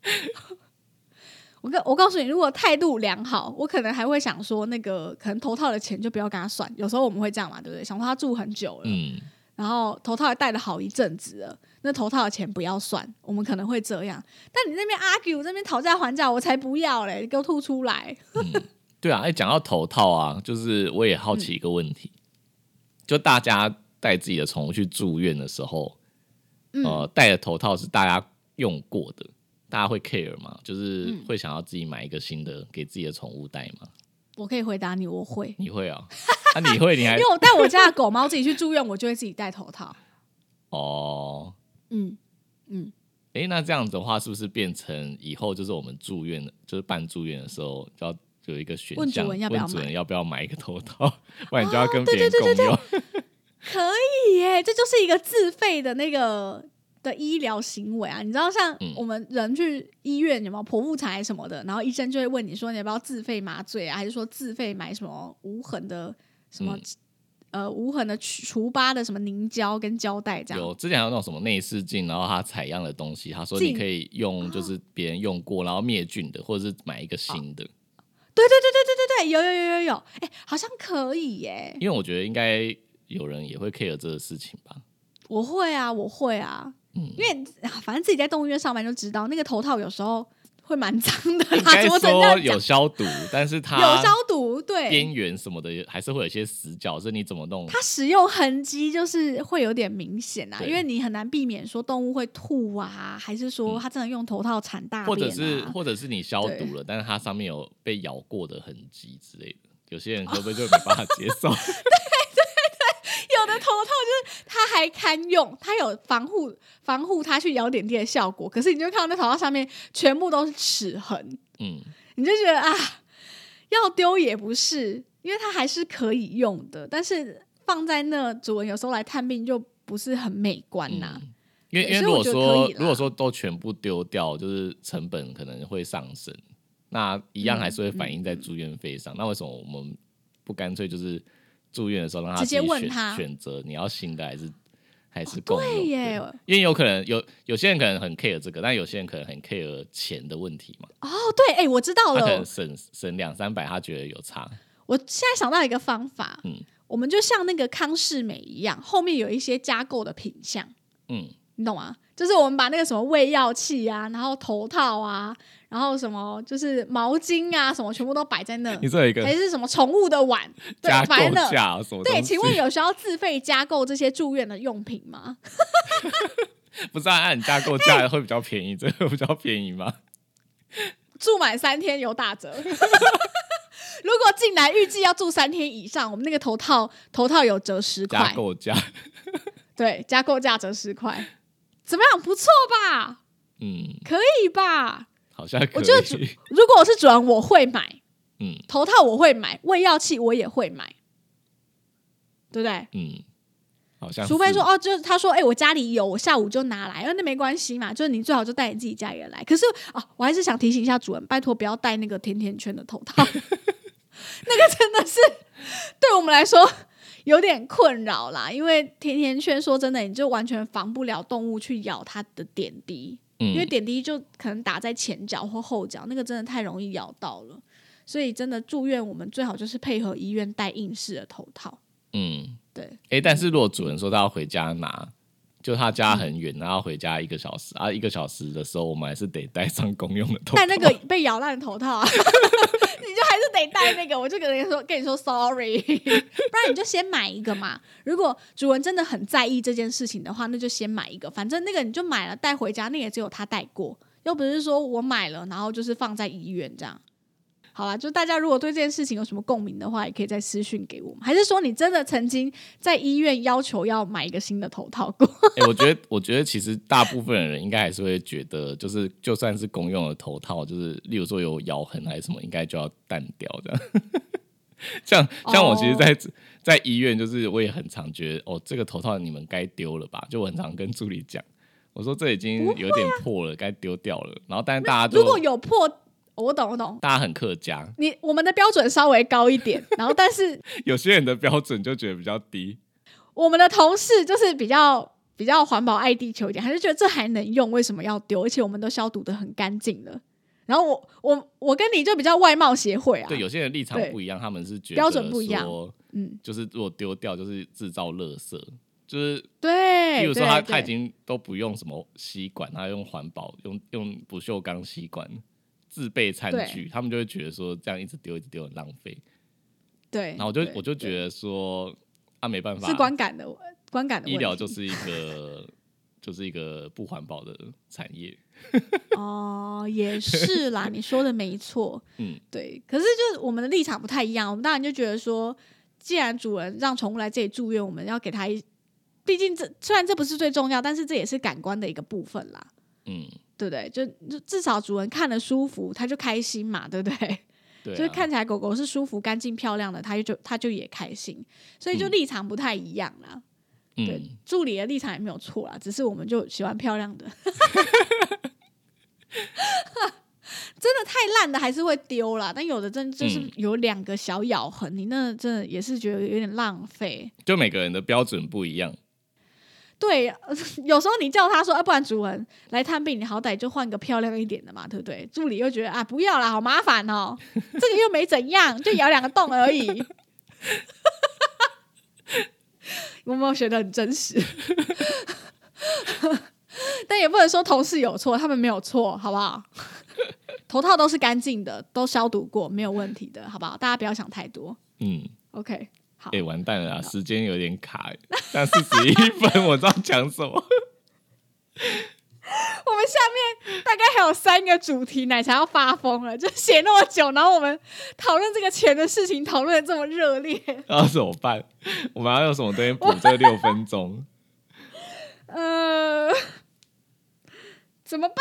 [laughs] 我告我告诉你，如果态度良好，我可能还会想说，那个可能头套的钱就不要跟他算。有时候我们会这样嘛，对不对？想说他住很久了，嗯，然后头套也戴了好一阵子了，那头套的钱不要算，我们可能会这样。但你那边 argue 这边讨价还价，我才不要嘞！你给我吐出来。对啊。哎，讲到头套啊，就是我也好奇一个问题，[laughs] 就大家带自己的宠物去住院的时候，嗯呃，戴的头套是大家用过的，大家会 care 吗？就是嗯会想要自己买一个新的给自己的宠物戴吗？我可以回答你，我会，你会啊？啊，你会？你还 [laughs] 因为我带我家的狗猫自己去住院，我就会自己戴头套。哦？嗯，嗯。哎，那这样子的话，是不是变成以后就是我们住院的，就是办住院的时候，就要有一个选问主项，人要不要买哦问主人要不要买一个头套，[laughs] 不然你就要跟别人共用。可以耶，这就是一个自费的那个的医疗行为啊。你知道，像嗯我们人去医院有没有剖腹产什么的，然后医生就会问你说你要不要自费麻醉啊，还是说自费买什么无痕的什么、嗯呃无痕的除除疤的什么凝胶跟胶带这样。有之前还有那种什么内视镜，然后他采样的东西，他说你可以用就是别人用过，然后灭菌的，或者是买一个新的。对对对对对对对，有有有有有，哎、好像可以耶。因为我觉得应该有人也会 care 这个事情吧。我会啊，我会啊，嗯，因为啊反正自己在动物医院上班就知道，那个头套有时候会蛮脏的啦，应该怎么只能这说有？消毒，但是它有消毒，对，边缘什么的还是会有一些死角，所以你怎么弄？它使用痕迹就是会有点明显啊，因为你很难避免说动物会吐啊，还是说嗯它真的用头套铲大或便、啊，者是或者是你消毒了，但是它上面有被咬过的痕迹之类的，有些人会不会就 [laughs] 没办法接受？[laughs] 有的头套就是它还堪用，它有防护防护它去咬点滴的效果，可是你就看到那头套上面全部都是齿痕，嗯，你就觉得啊，要丢也不是，因为它还是可以用的，但是放在那主人有时候来探病就不是很美观呐、嗯。因为因为如果说如果说都全部丢掉，就是成本可能会上升，那一样还是会反嗯映在住院费上。那为什么我们不干脆就是住院的时候让他直接问他选择你要新的还是还是共用？对耶，因为有可能有有些人可能很 care 这个，但有些人可能很 care 钱的问题嘛。哦，对，哎、我知道了他可能，省省两三百，他觉得有差。我现在想到一个方法，嗯我们就像那个康世美一样，后面有一些加购的品项，嗯，你懂吗？就是我们把那个什么喂药器啊，然后头套啊，然后什么就是毛巾啊，什么全部都摆在那，你这有一个还是什么宠物的碗，对加，摆在那。购价啊什么对，请问有需要自费加购这些住院的用品吗？[laughs] 不是按加购价会比较便宜，这个比较便宜吗？住满三天有打折。[laughs] 如果进来预计要住三天以上，我们那个头套头套有折十加块，购价，对，加购价折十块，怎么样？不错吧？嗯，可以吧？好像。我觉得主如果我是主人，我会买嗯头套，我会买喂药器，我也会买，对不对？嗯，好像除非说哦，就是他说，哎、我家里有，我下午就拿来，那没关系嘛，就是你最好就带你自己家里人来。可是哦，我还是想提醒一下主人，拜托不要戴那个甜甜圈的头套，[laughs] 那个真的是对我们来说有点困扰啦。因为甜甜圈说真的，你就完全防不了动物去咬它的点滴，因为嗯点滴就可能打在前脚或后脚，那个真的太容易咬到了。所以真的住院，我们最好就是配合医院戴硬式的头套。嗯，对，哎、但是如果主人说他要回家拿，就他家很远，然后回家一个小时啊，一个小时的时候，我们还是得戴上公用的头套。戴那个被咬烂的头套啊，[laughs] 你就还是得带那个。我就跟你说，跟你说 sorry，[laughs] 不然你就先买一个嘛。如果主人真的很在意这件事情的话，那就先买一个。反正那个你就买了带回家，那也只有他带过，又不是说我买了然后就是放在医院这样。好啦，就大家如果对这件事情有什么共鸣的话，也可以再私讯给我们。还是说你真的曾经在医院要求要买一个新的头套过？[laughs] 哎、我觉得，我觉得其实大部分的人应该还是会觉得，就是就算是公用的头套，就是例如说有咬痕还是什么，应该就要淡掉这样。[laughs] 像像我其实哦在，在医院，就是我也很常觉得，哦，这个头套你们该丢了吧？就我很常跟助理讲，我说这已经有点破了，该丢掉了。然后，但是大家如果有破，我懂我懂。大家很客家，你我们的标准稍微高一点，[laughs] 然后但是有些人的标准就觉得比较低。我们的同事就是比较比较环保爱地球一点，还是觉得这还能用，为什么要丢？而且我们都消毒的很干净了。然后我我我跟你就比较外貌协会啊，对，有些人立场不一样，他们是觉得标准不一样嗯，就是如果丢掉就是制造垃圾，就是对，比如说他他已经都不用什么吸管，他用环保用用不锈钢吸管自备餐具，他们就会觉得说这样一直丢一直丢很浪费。对，然后我就我就觉得说啊没办法，是观感的观感的医疗就是一个就是一个不环保的产业。哦，也是啦，你说的没错，[laughs] 嗯，对。可是就是我们的立场不太一样，我们当然就觉得说，既然主人让宠物来这里住院，我们要给他一，毕竟这虽然这不是最重要，但是这也是感官的一个部分啦。嗯，对不对？就就至少主人看了舒服，他就开心嘛，对不对？[laughs] 对、啊，就是看起来狗狗是舒服、干净、漂亮的，它就它就也开心，所以就嗯立场不太一样啦。对嗯，，助理的立场也没有错啦，只是我们就喜欢漂亮的。[laughs] 真的太烂的还是会丢啦，但有的真的就是嗯有两个小咬痕，你那真的也是觉得有点浪费。就每个人的标准不一样。对，呃 [laughs] 有时候你叫他说，啊，不然主人来探病，你好歹就换个漂亮一点的嘛，对不对？助理又觉得啊，不要啦，好麻烦哦，[laughs] 这个又没怎样，就咬两个洞而已。[laughs] 我没有学的很真实？但也不能说同事有错，他们没有错，好不好？头套都是干净的，都消毒过，没有问题的，好不好？大家不要想太多。嗯，OK，好，哎、完蛋了啊，时间有点卡欸，但四十一分我知道讲什么。[laughs] 我们下面大概还有三个主题，奶茶要发疯了，就写那么久，然后我们讨论这个钱的事情，讨论的这么热烈，[laughs] 要怎么办？我们要用什么东西补这六分钟？[laughs] 呃，怎么办？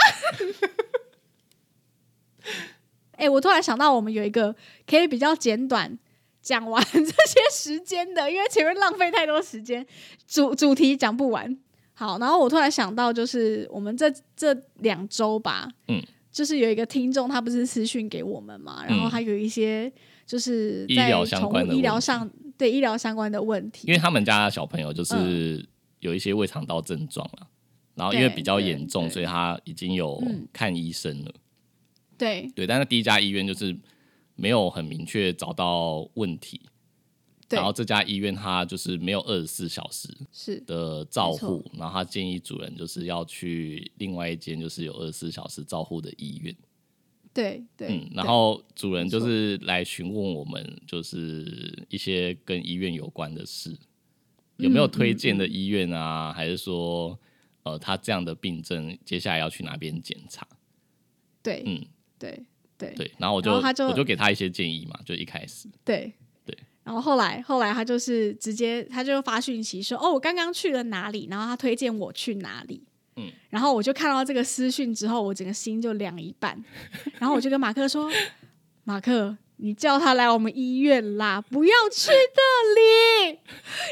哎、我突然想到，我们有一个可以比较简短讲完 [laughs] 这些时间的，因为前面浪费太多时间，主主题讲不完。好，然后我突然想到，就是我们这这两周吧，嗯，就是有一个听众，他不是私讯给我们嘛，然后他有一些就是在医疗相宠物关的医疗上对医疗相关的问题，因为他们家的小朋友嗯就是有一些胃肠道症状了，然后因为比较严重，所以他已经有嗯。看医生了。对。对，但是第一家医院就是没有很明确找到问题，然后这家医院它就是没有二十四小时是，的照没护，然后他建议主人就是要去另外一间就是有二十四小时照护的医院。对对，嗯，然对后主人就是来询问我们，就是一些跟医院有关的事，有没有嗯推荐的医院啊？还是说，呃，他这样的病症接下来要去哪边检查？对嗯，对对对，然后我就我就给他一些建议嘛，就一开始，对对。然后后来后来他就是直接他就发讯息说哦我刚刚去了哪里，然后他推荐我去哪里，嗯，然后我就看到这个私讯之后，我整个心就凉一半，[laughs] 然后我就跟马克说马克。你叫他来我们医院啦，不要去那里。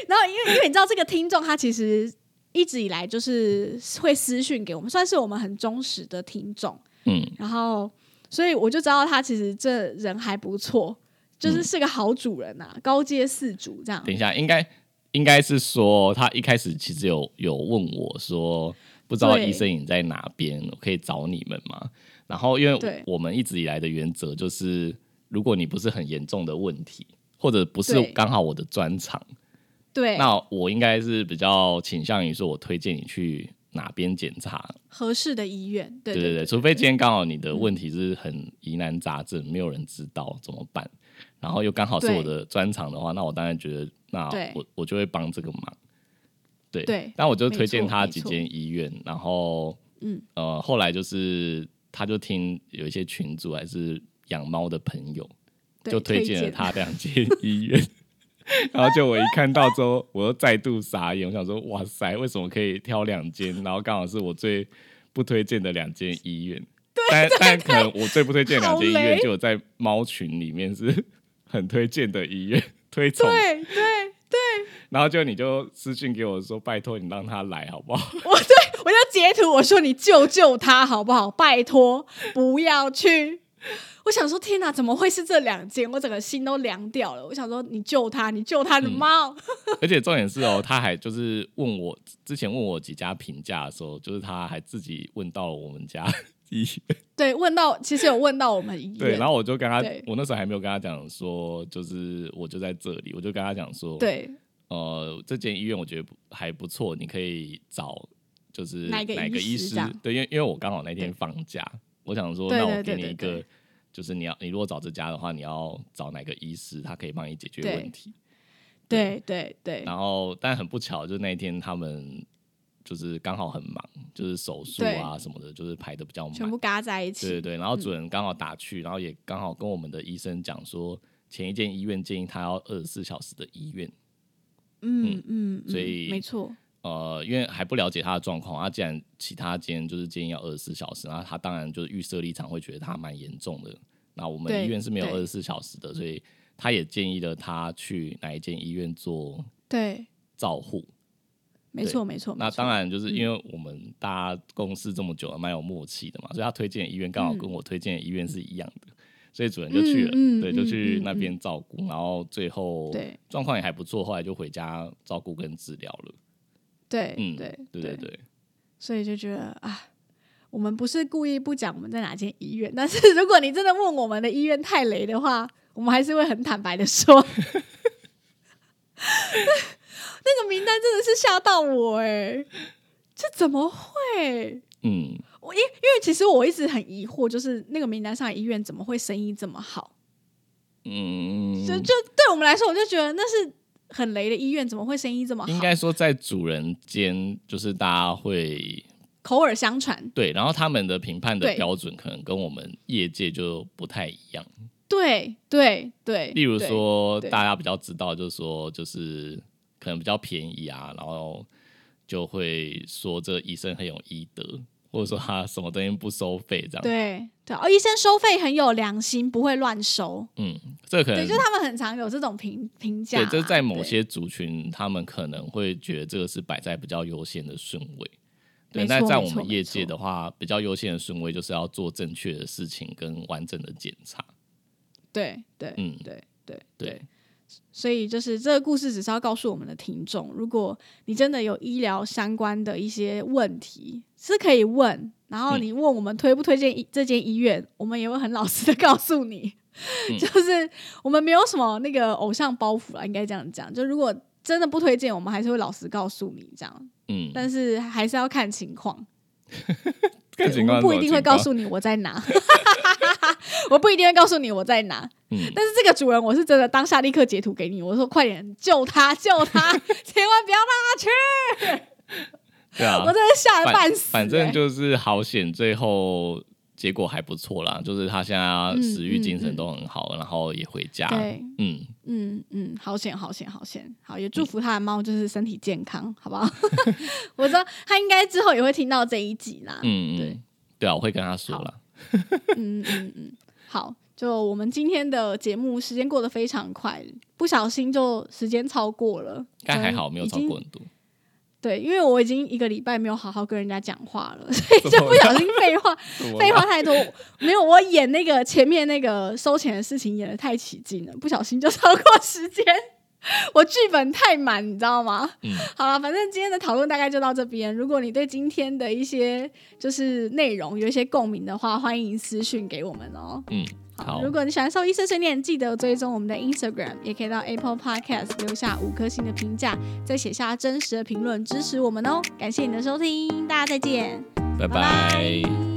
然后，因为因为你知道这个听众他其实一直以来就是会私讯给我们，算是我们很忠实的听众。嗯，然后，所以我就知道他其实这人还不错，就是是个好主人呐、高阶四主这样。等一下，应该应该是说他一开始其实有有问我说，不知道对医生你在哪边，我可以找你们吗？然后因对为我们一直以来的原则就是，如果你不是很严重的问题，或者不是对刚好我的专长，对，那我应该是比较倾向于说，我推荐你去哪边检查。合适的医院，对对对除非今天刚好你的问题是很疑难杂症，没有人知道怎么办，然后又刚好是我的专长的话，那我当然觉得，那我我就会帮这个忙。对对但我就推荐他几错间医院，然后嗯呃，后来就是他就听有一些群主还是养猫的朋友，就推荐了他两间医院。[laughs] 然后就我一看到之后，我又再度傻眼，我想说，哇塞，为什么可以挑两间？然后刚好是我最不推荐的两间医院。[laughs] 但但可能我最不推荐的两间医院就有在猫群里面是 [laughs] 很推荐的医院，推崇。对对对，然后就你就私信给我说，拜托你让他来好不好？我对我就截图我说你救救他好不好？拜托不要去。[laughs] 我想说，天哪，怎么会是这两间？我整个心都凉掉了。我想说，你救他，你救他的猫。[laughs] 而且重点是哦，他还就是问我之前问我几家评价的时候，就是他还自己问到了我们家 [laughs] 医院。对，问到其实有问到我们医院，对，然后我就跟他，我那时候还没有跟他讲说，就是我就在这里，我就跟他讲说，，对呃，这间医院我觉得不还不错，你可以找就是哪个医师师这样，对，因为因为我刚好那天放假，我想说，那我给你一个，就是你要你如果找这家的话，你要找哪个医师，他可以帮你解决问题。对对对然后，但很不巧，就是那一天他们就是刚好很忙，就是手术啊什么的，就是排的比较满全部。嘎在一起。对对对，然后主任刚好打去，然后也刚好跟我们的医生讲说，前一间医院建议他要二十四小时的医院，嗯嗯，所以嗯没错，呃，因为还不了解他的状况，他既然其他间就是建议要二十四小时，然后他当然就是预设立场会觉得他蛮严重的。那我们对医院是没有二十四小时的，所以他也建议了他去哪一间医院做对，照护。没错没错。那当，然就是嗯因为我们大家共事这么久了，蛮有默契的嘛，所以他推荐的医院刚好跟我推荐的医院是一样的，所以主人就去了，对，就去那边照顾，然后最后对状况也还不错，后来就回家照顾跟治疗了。对嗯，对对对。对，所以就觉得啊，我们不是故意不讲我们在哪间医院，但是如果你真的问我们的医院太雷的话，我们还是会很坦白的说，[laughs] 那个名单真的是吓到我哎、这怎么会？嗯，我因因为其实我一直很疑惑，就是那个名单上的医院怎么会生意这么好？嗯，就就对我们来说，我就觉得那是很雷的医院，怎么会生意这么好？应该说在主人间，就是大家会口耳相传。对，然后他们的评判的对标准可能跟我们业界就不太一样。对对对，例如对，说，对大家比较知道，就是说，就是可能比较便宜啊，然后就会说这个医生很有医德，或者说他什么东西不收费这样。对对，哦，医生收费很有良心，不会乱收。嗯，这个可能对，就是他们很常有这种评评价对，啦。这在某些族群，他们可能会觉得这个是摆在比较优先的顺位。对，但在我们业界的话，比较优先的顺位就是要做正确的事情跟完整的检查。对对嗯对对对，所以就是这个故事只是要告诉我们的听众，如果你真的有医疗相关的一些问题，是可以问，然后嗯你问我们推不推荐医这间医院，我们也会很老实的 [laughs] 告诉你，嗯就是我们没有什么那个偶像包袱了，应该这样讲。就如果真的不推荐，我们还是会老实告诉你这样，嗯，但是还是要看情况。[laughs] 对看情况我不一定会告诉你。我在哪，[laughs] 我不一定会告诉你我在哪。嗯，但是这个主人，我是真的当下立刻截图给你，我说快点救他，救他，[laughs] 千万不要让他去！对啊，我真的吓得半死、反正欸就是好险，最后结果还不错啦，就是他现在食欲、嗯精神嗯都很好，然后也回家。对，嗯，嗯嗯，好险好险好险，好也祝福他的猫就是身体健康，好不好？[laughs] 我知道他应该之后也会听到这一集啦。嗯对嗯，对啊，我会跟他说好啦。[laughs] 嗯嗯嗯，好，就我们今天的节目时间过得非常快，不小心就时间超过了，但还嗯好没有超过很多。对，因为我已经一个礼拜没有好好跟人家讲话了，所 [laughs] 以就不小心废话废话太多。没有，我演那个前面那个收钱的事情演的太起劲了，不小心就超过时间。我剧本太满，你知道吗？嗯好了，反正今天的讨论大概就到这边。如果你对今天的一些就是内容有一些共鸣的话，欢迎私讯给我们哦。嗯，好。如果你喜欢兽医碎碎念，记得追踪我们的 Instagram，也可以到 Apple Podcast 留下五颗星的评价，再写下真实的评论支持我们哦。感谢你的收听，大家再见，拜拜拜